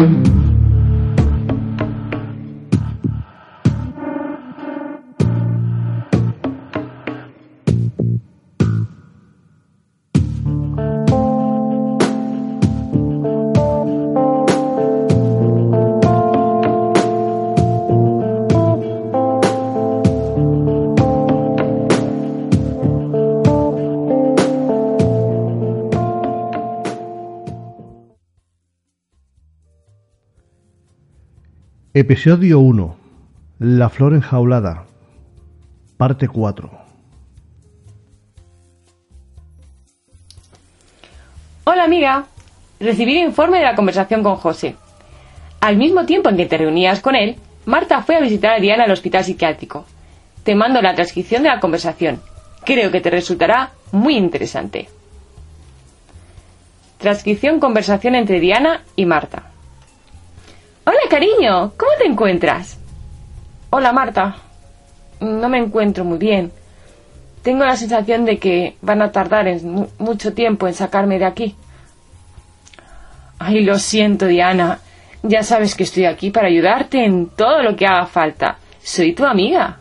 Música Episodio 1. La flor enjaulada. Parte 4. Hola amiga. Recibí el informe de la conversación con José. Al mismo tiempo en que te reunías con él, Marta fue a visitar a Diana al hospital psiquiátrico. Te mando la transcripción de la conversación. Creo que te resultará muy interesante. Transcripción conversación entre Diana y Marta. Hola, cariño, ¿cómo te encuentras? Hola, Marta. No me encuentro muy bien. Tengo la sensación de que van a tardar mucho tiempo en sacarme de aquí. Ay, lo siento, Diana. Ya sabes que estoy aquí para ayudarte en todo lo que haga falta. Soy tu amiga.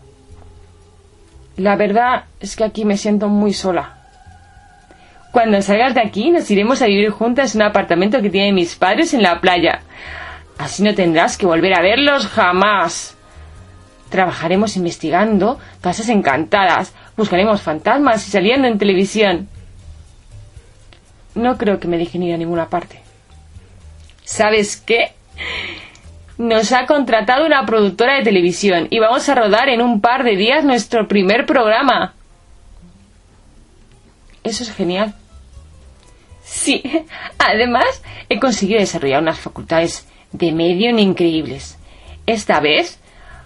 La verdad es que aquí me siento muy sola. Cuando salgas de aquí nos iremos a vivir juntas en un apartamento que tienen mis padres en la playa. Así no tendrás que volver a verlos jamás. Trabajaremos investigando casas encantadas, buscaremos fantasmas y saliendo en televisión. No creo que me dejen ir a ninguna parte. ¿Sabes qué? Nos ha contratado una productora de televisión y vamos a rodar en un par de días nuestro primer programa. Eso es genial. Sí, además he conseguido desarrollar unas facultades de medio increíbles. Esta vez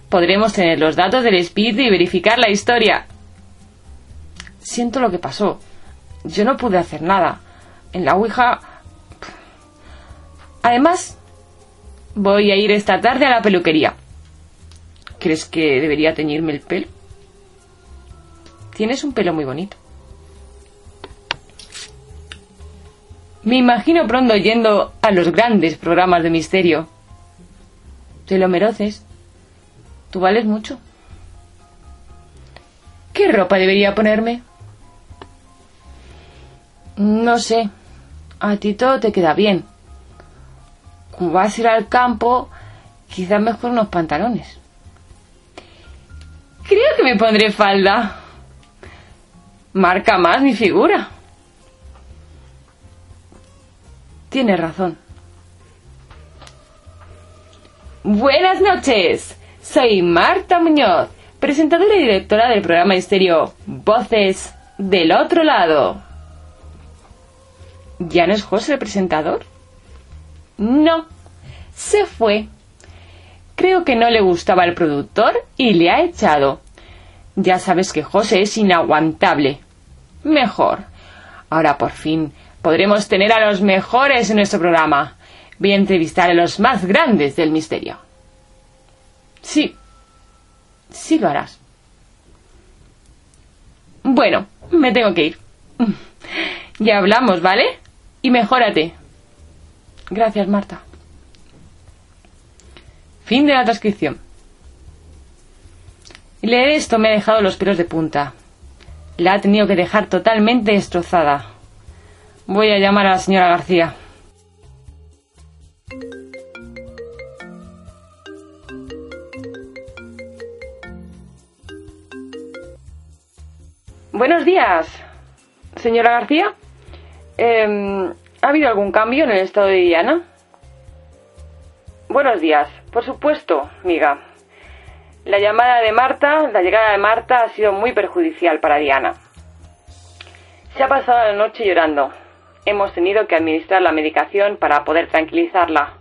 podremos tener los datos del espíritu y verificar la historia. Siento lo que pasó. Yo no pude hacer nada. En la Ouija... Además, voy a ir esta tarde a la peluquería. ¿Crees que debería teñirme el pelo? Tienes un pelo muy bonito. Me imagino pronto yendo a los grandes programas de misterio. Te lo mereces. Tú vales mucho. ¿Qué ropa debería ponerme? No sé. A ti todo te queda bien. Como vas a ir al campo, quizás mejor unos pantalones. Creo que me pondré falda. Marca más mi figura. Tienes razón. Buenas noches. Soy Marta Muñoz, presentadora y directora del programa estéreo Voces del Otro Lado. ¿Ya no es José el presentador? No, se fue. Creo que no le gustaba el productor y le ha echado. Ya sabes que José es inaguantable. Mejor. Ahora por fin podremos tener a los mejores en nuestro programa. Voy a entrevistar a los más grandes del misterio. Sí, sí lo harás. Bueno, me tengo que ir. Ya hablamos, ¿vale? Y mejórate. Gracias, Marta. Fin de la transcripción. Leer esto me ha dejado los pelos de punta. La ha tenido que dejar totalmente destrozada. Voy a llamar a la señora García. Buenos días. Señora García, em, ¿ha habido algún cambio en el estado de Diana? Buenos días. Por supuesto, amiga. La llamada de Marta, la llegada de Marta ha sido muy perjudicial para Diana. Se ha pasado la noche llorando. Hemos tenido que administrar la medicación para poder tranquilizarla.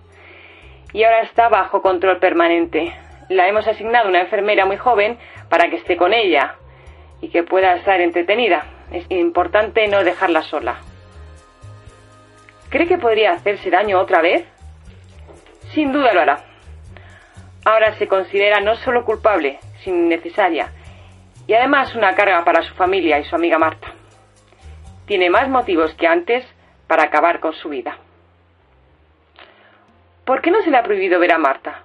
Y ahora está bajo control permanente. La hemos asignado a una enfermera muy joven para que esté con ella y que pueda estar entretenida. Es importante no dejarla sola. ¿Cree que podría hacerse daño otra vez? Sin duda lo hará. Ahora se considera no solo culpable, sino innecesaria, y además una carga para su familia y su amiga Marta. Tiene más motivos que antes para acabar con su vida. ¿Por qué no se le ha prohibido ver a Marta?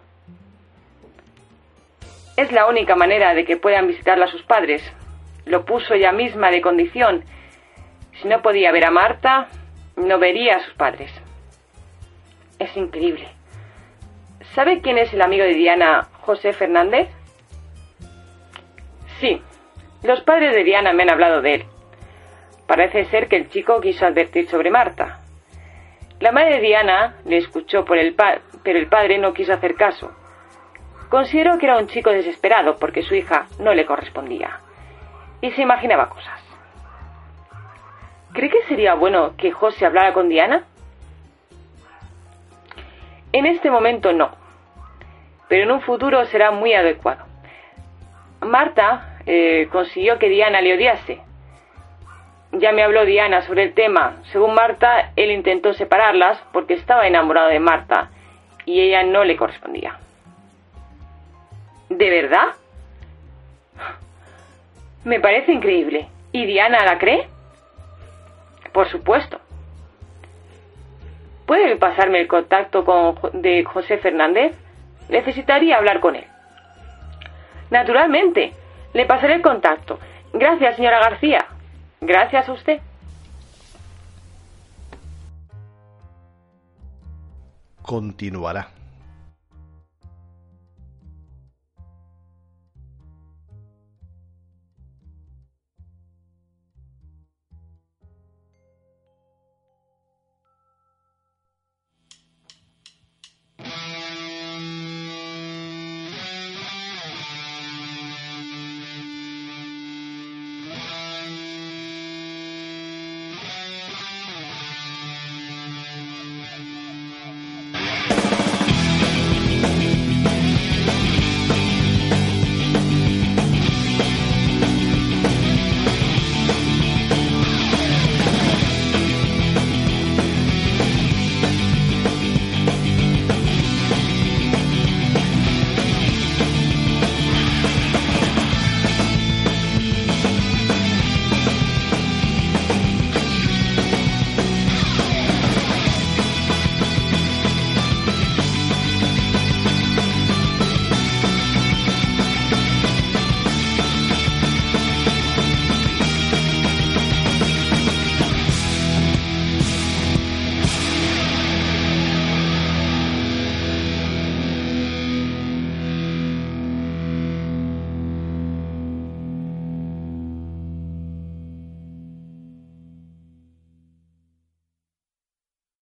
Es la única manera de que puedan visitarla sus padres. Lo puso ella misma de condición. Si no podía ver a Marta, no vería a sus padres. Es increíble. ¿Sabe quién es el amigo de Diana, José Fernández? Sí, los padres de Diana me han hablado de él. Parece ser que el chico quiso advertir sobre Marta. La madre de Diana le escuchó por el pero el padre no quiso hacer caso. Consideró que era un chico desesperado porque su hija no le correspondía. Y se imaginaba cosas. ¿Cree que sería bueno que José hablara con Diana? En este momento no, pero en un futuro será muy adecuado. Marta eh, consiguió que Diana le odiase. Ya me habló Diana sobre el tema. Según Marta, él intentó separarlas porque estaba enamorado de Marta y ella no le correspondía. ¿De verdad? Me parece increíble. ¿Y Diana la cree? Por supuesto. ¿Puede pasarme el contacto con, de José Fernández? Necesitaría hablar con él. Naturalmente, le pasaré el contacto. Gracias, señora García. Gracias a usted. Continuará.